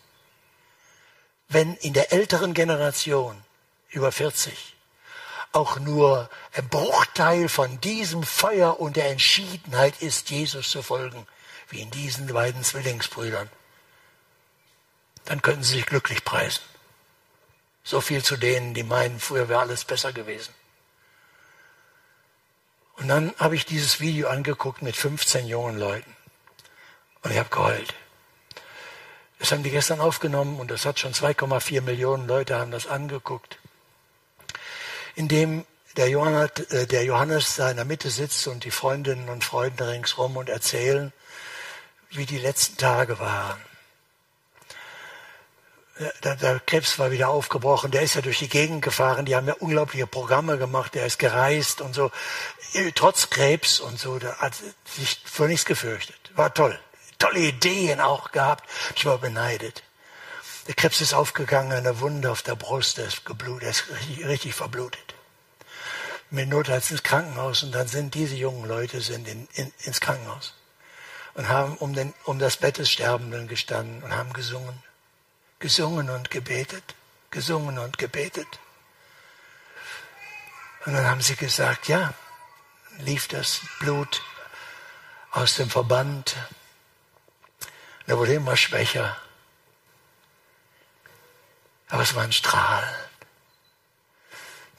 Wenn in der älteren Generation über 40 auch nur ein Bruchteil von diesem Feuer und der Entschiedenheit ist, Jesus zu folgen, wie in diesen beiden Zwillingsbrüdern, dann könnten sie sich glücklich preisen. So viel zu denen, die meinen, früher wäre alles besser gewesen. Und dann habe ich dieses Video angeguckt mit 15 jungen Leuten. Und ich habe geheult. Das haben die gestern aufgenommen und das hat schon 2,4 Millionen Leute haben das angeguckt. In dem der Johannes, äh, der Johannes da in der Mitte sitzt und die Freundinnen und Freunde ringsrum und erzählen, wie die letzten Tage waren. Der, der, Krebs war wieder aufgebrochen, der ist ja durch die Gegend gefahren, die haben ja unglaubliche Programme gemacht, der ist gereist und so, trotz Krebs und so, der hat sich vor nichts gefürchtet. War toll. Tolle Ideen auch gehabt. Ich war beneidet. Der Krebs ist aufgegangen, eine Wunde auf der Brust, der ist geblutet, ist richtig, richtig verblutet. Mit Notarzt ins Krankenhaus und dann sind diese jungen Leute sind in, in, ins Krankenhaus und haben um, den, um das Bett des Sterbenden gestanden und haben gesungen. Gesungen und gebetet, gesungen und gebetet. Und dann haben sie gesagt, ja, lief das Blut aus dem Verband. Er wurde immer schwächer. Aber es war ein Strahl.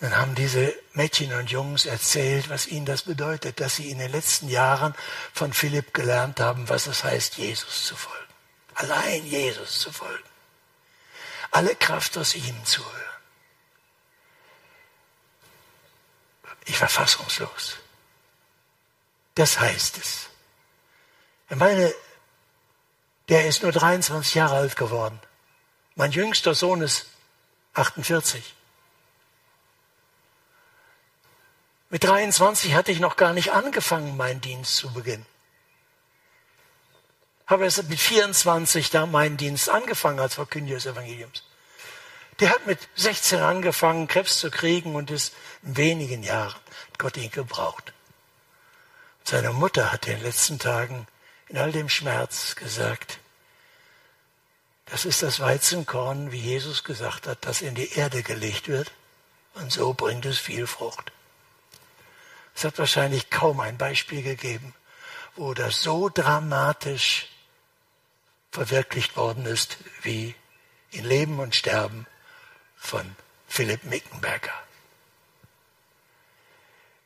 Dann haben diese Mädchen und Jungs erzählt, was ihnen das bedeutet, dass sie in den letzten Jahren von Philipp gelernt haben, was es heißt, Jesus zu folgen. Allein Jesus zu folgen. Alle Kraft aus ihm zu hören. Ich war fassungslos. Das heißt es. Ich meine, der ist nur 23 Jahre alt geworden. Mein jüngster Sohn ist 48. Mit 23 hatte ich noch gar nicht angefangen, meinen Dienst zu beginnen. Habe erst mit 24 da meinen Dienst angefangen als Verkündiger des Evangeliums. Der hat mit 16 angefangen, Krebs zu kriegen und ist in wenigen Jahren Gott ihn gebraucht. Seine Mutter hat in den letzten Tagen in all dem Schmerz gesagt, das ist das Weizenkorn, wie Jesus gesagt hat, das in die Erde gelegt wird und so bringt es viel Frucht. Es hat wahrscheinlich kaum ein Beispiel gegeben, wo das so dramatisch verwirklicht worden ist wie in Leben und Sterben von Philipp Mickenberger.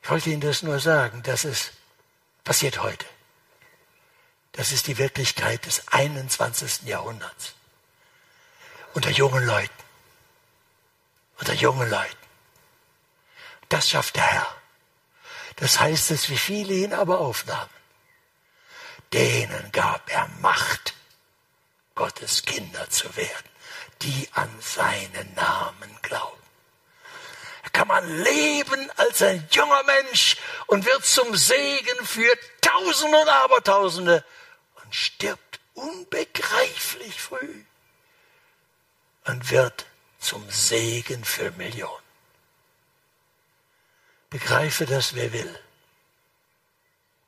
Ich wollte Ihnen das nur sagen, dass es passiert heute. Das ist die Wirklichkeit des 21. Jahrhunderts. Unter jungen Leuten. Unter jungen Leuten. Das schafft der Herr. Das heißt es, wie viele ihn aber aufnahmen. Denen gab er Macht, Gottes Kinder zu werden, die an seinen Namen glauben. Da kann man leben als ein junger Mensch und wird zum Segen für Tausende und Abertausende und stirbt unbegreiflich früh und wird zum Segen für Millionen. Begreife das, wer will.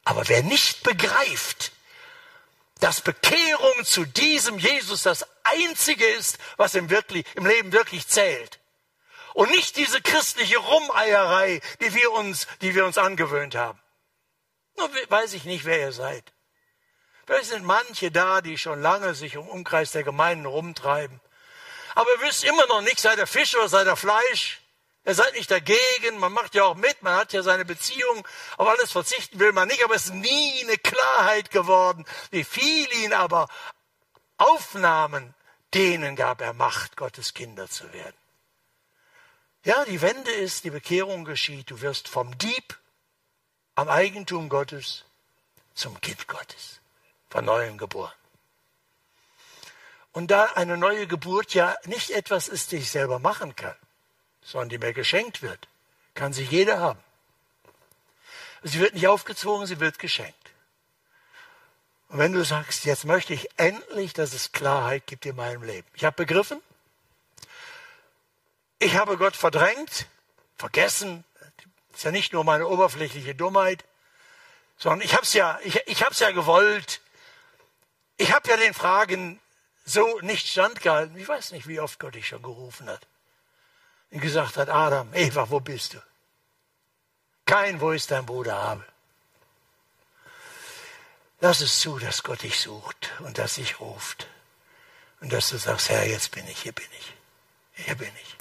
Aber wer nicht begreift, dass Bekehrung zu diesem Jesus das Einzige ist, was im, wirklich, im Leben wirklich zählt. Und nicht diese christliche Rumeierei, die wir uns, die wir uns angewöhnt haben. Nur weiß ich nicht, wer ihr seid. Vielleicht sind manche da, die schon lange sich im Umkreis der Gemeinden rumtreiben. Aber ihr wisst immer noch nicht, seid ihr Fisch oder seid ihr Fleisch. Ihr seid nicht dagegen, man macht ja auch mit, man hat ja seine Beziehung, auf alles verzichten will man nicht, aber es ist nie eine Klarheit geworden, wie viele ihn aber aufnahmen, denen gab er Macht, Gottes Kinder zu werden. Ja, die Wende ist, die Bekehrung geschieht, du wirst vom Dieb am Eigentum Gottes zum Kind Gottes, von neuem geboren. Und da eine neue Geburt ja nicht etwas ist, die ich selber machen kann, sondern die mir geschenkt wird. Kann sie jeder haben. Sie wird nicht aufgezwungen, sie wird geschenkt. Und wenn du sagst, jetzt möchte ich endlich, dass es Klarheit gibt in meinem Leben. Ich habe begriffen, ich habe Gott verdrängt, vergessen. Das ist ja nicht nur meine oberflächliche Dummheit, sondern ich habe es ja, ich, ich ja gewollt. Ich habe ja den Fragen so nicht standgehalten. Ich weiß nicht, wie oft Gott dich schon gerufen hat und gesagt hat, Adam, Eva, wo bist du? Kein, wo ist dein Bruder Abel? Lass es zu, dass Gott dich sucht und dass dich ruft. Und dass du sagst, Herr, jetzt bin ich, hier bin ich. Hier bin ich.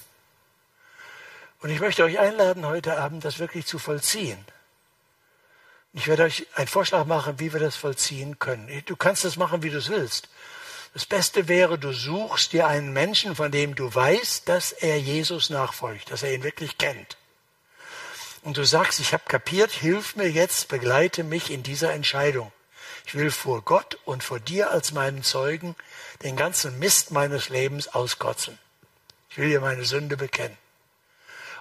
Und ich möchte euch einladen, heute Abend das wirklich zu vollziehen. Ich werde euch einen Vorschlag machen, wie wir das vollziehen können. Du kannst das machen, wie du es willst. Das Beste wäre, du suchst dir einen Menschen, von dem du weißt, dass er Jesus nachfolgt, dass er ihn wirklich kennt. und du sagst, ich habe kapiert, hilf mir jetzt, begleite mich in dieser Entscheidung. Ich will vor Gott und vor dir als meinen Zeugen den ganzen Mist meines Lebens auskotzen. Ich will dir meine Sünde bekennen.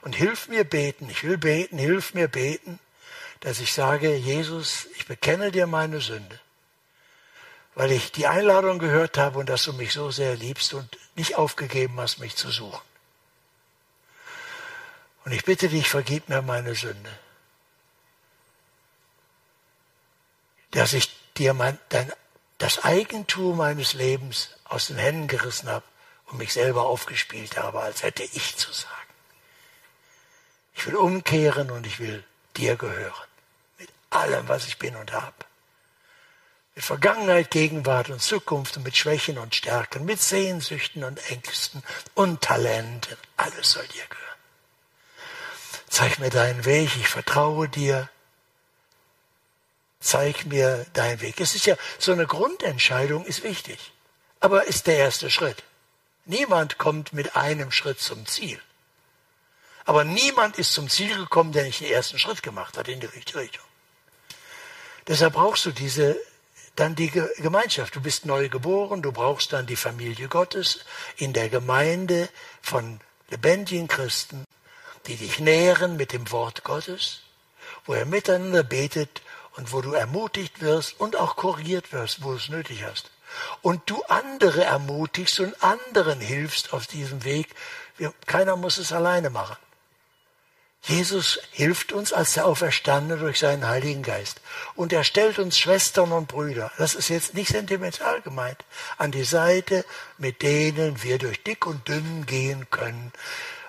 Und hilf mir beten, ich will beten, hilf mir beten, dass ich sage, Jesus, ich bekenne dir meine Sünde, weil ich die Einladung gehört habe und dass du mich so sehr liebst und nicht aufgegeben hast, mich zu suchen. Und ich bitte dich, vergib mir meine Sünde. Dass ich dir mein, dein, das Eigentum meines Lebens aus den Händen gerissen habe und mich selber aufgespielt habe, als hätte ich zu sagen. Ich will umkehren und ich will dir gehören. Mit allem, was ich bin und habe. Mit Vergangenheit, Gegenwart und Zukunft und mit Schwächen und Stärken, mit Sehnsüchten und Ängsten und Talenten. Alles soll dir gehören. Zeig mir deinen Weg, ich vertraue dir. Zeig mir deinen Weg. Es ist ja so eine Grundentscheidung ist wichtig, aber ist der erste Schritt. Niemand kommt mit einem Schritt zum Ziel. Aber niemand ist zum Ziel gekommen, der nicht den ersten Schritt gemacht hat in die richtige Richtung. Deshalb brauchst du diese, dann die Gemeinschaft. Du bist neu geboren, du brauchst dann die Familie Gottes in der Gemeinde von lebendigen Christen, die dich nähren mit dem Wort Gottes, wo ihr miteinander betet und wo du ermutigt wirst und auch korrigiert wirst, wo du es nötig hast. Und du andere ermutigst und anderen hilfst auf diesem Weg. Keiner muss es alleine machen. Jesus hilft uns als der Auferstandene durch seinen Heiligen Geist. Und er stellt uns Schwestern und Brüder, das ist jetzt nicht sentimental gemeint, an die Seite, mit denen wir durch dick und dünn gehen können,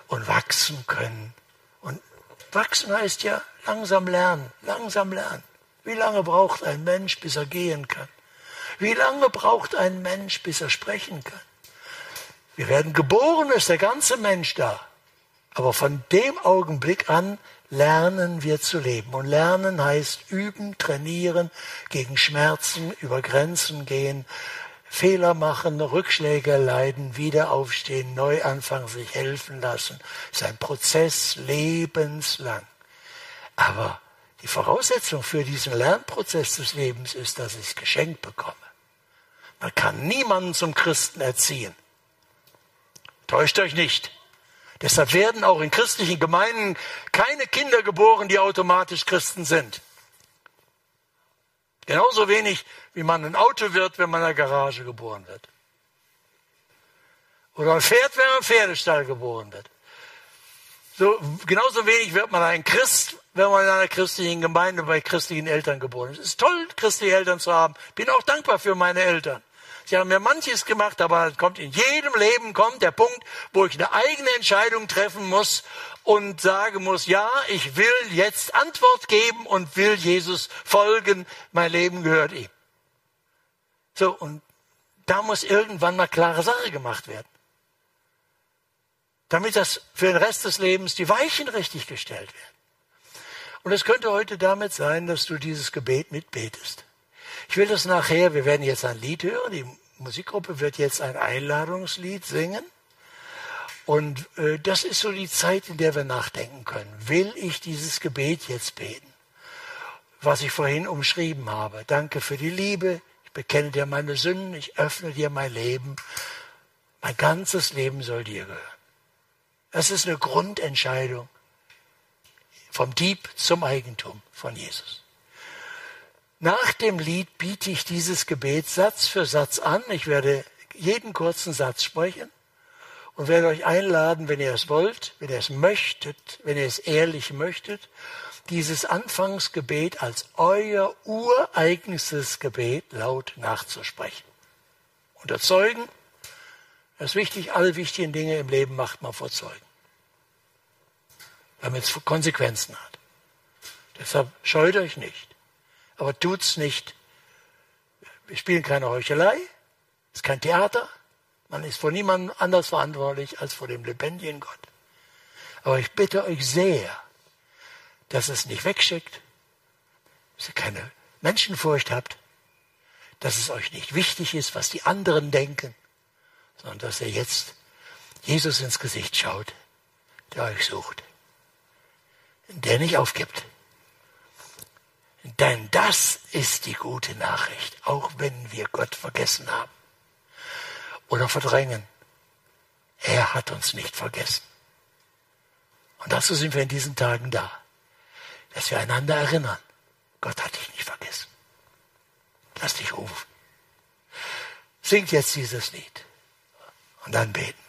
und wachsen können. Und wachsen heißt ja langsam lernen, langsam lernen. Wie lange braucht ein Mensch, bis er gehen kann? Wie lange braucht ein Mensch, bis er sprechen kann? Wir werden geboren, ist der ganze Mensch da. Aber von dem Augenblick an lernen wir zu leben. Und lernen heißt üben, trainieren, gegen Schmerzen, über Grenzen gehen, Fehler machen, Rückschläge leiden, wieder aufstehen, neu anfangen, sich helfen lassen. Das ist ein Prozess lebenslang. Aber die Voraussetzung für diesen Lernprozess des Lebens ist, dass ich es geschenkt bekomme. Man kann niemanden zum Christen erziehen. Täuscht euch nicht. Deshalb werden auch in christlichen Gemeinden keine Kinder geboren, die automatisch Christen sind. Genauso wenig, wie man ein Auto wird, wenn man in der Garage geboren wird. Oder ein Pferd, wenn man im Pferdestall geboren wird. So, genauso wenig wird man ein Christ, wenn man in einer christlichen Gemeinde bei christlichen Eltern geboren ist. Es ist toll, christliche Eltern zu haben. Bin auch dankbar für meine Eltern. Sie haben mir manches gemacht, aber kommt in jedem Leben kommt der Punkt, wo ich eine eigene Entscheidung treffen muss und sagen muss, ja, ich will jetzt Antwort geben und will Jesus folgen. Mein Leben gehört ihm. So, und da muss irgendwann mal klare Sache gemacht werden. Damit das für den Rest des Lebens die Weichen richtig gestellt werden. Und es könnte heute damit sein, dass du dieses Gebet mitbetest. Ich will das nachher, wir werden jetzt ein Lied hören, die Musikgruppe wird jetzt ein Einladungslied singen. Und äh, das ist so die Zeit, in der wir nachdenken können. Will ich dieses Gebet jetzt beten? Was ich vorhin umschrieben habe. Danke für die Liebe. Ich bekenne dir meine Sünden. Ich öffne dir mein Leben. Mein ganzes Leben soll dir gehören. Das ist eine Grundentscheidung. Vom Dieb zum Eigentum von Jesus. Nach dem Lied biete ich dieses Gebet Satz für Satz an. Ich werde jeden kurzen Satz sprechen und werde euch einladen, wenn ihr es wollt, wenn ihr es möchtet, wenn ihr es ehrlich möchtet, dieses Anfangsgebet als euer ureigenstes Gebet laut nachzusprechen. Unter Zeugen, das ist wichtig, alle wichtigen Dinge im Leben macht man vor Zeugen, damit es Konsequenzen hat. Deshalb scheut euch nicht aber tut's nicht. Wir spielen keine Heuchelei, es ist kein Theater, man ist vor niemandem anders verantwortlich als vor dem lebendigen Gott. Aber ich bitte euch sehr, dass es nicht wegschickt, dass ihr keine Menschenfurcht habt, dass es euch nicht wichtig ist, was die anderen denken, sondern dass ihr jetzt Jesus ins Gesicht schaut, der euch sucht. der nicht aufgibt. Denn das ist die gute Nachricht, auch wenn wir Gott vergessen haben oder verdrängen. Er hat uns nicht vergessen. Und dazu sind wir in diesen Tagen da, dass wir einander erinnern. Gott hat dich nicht vergessen. Lass dich rufen. Singt jetzt dieses Lied und dann beten.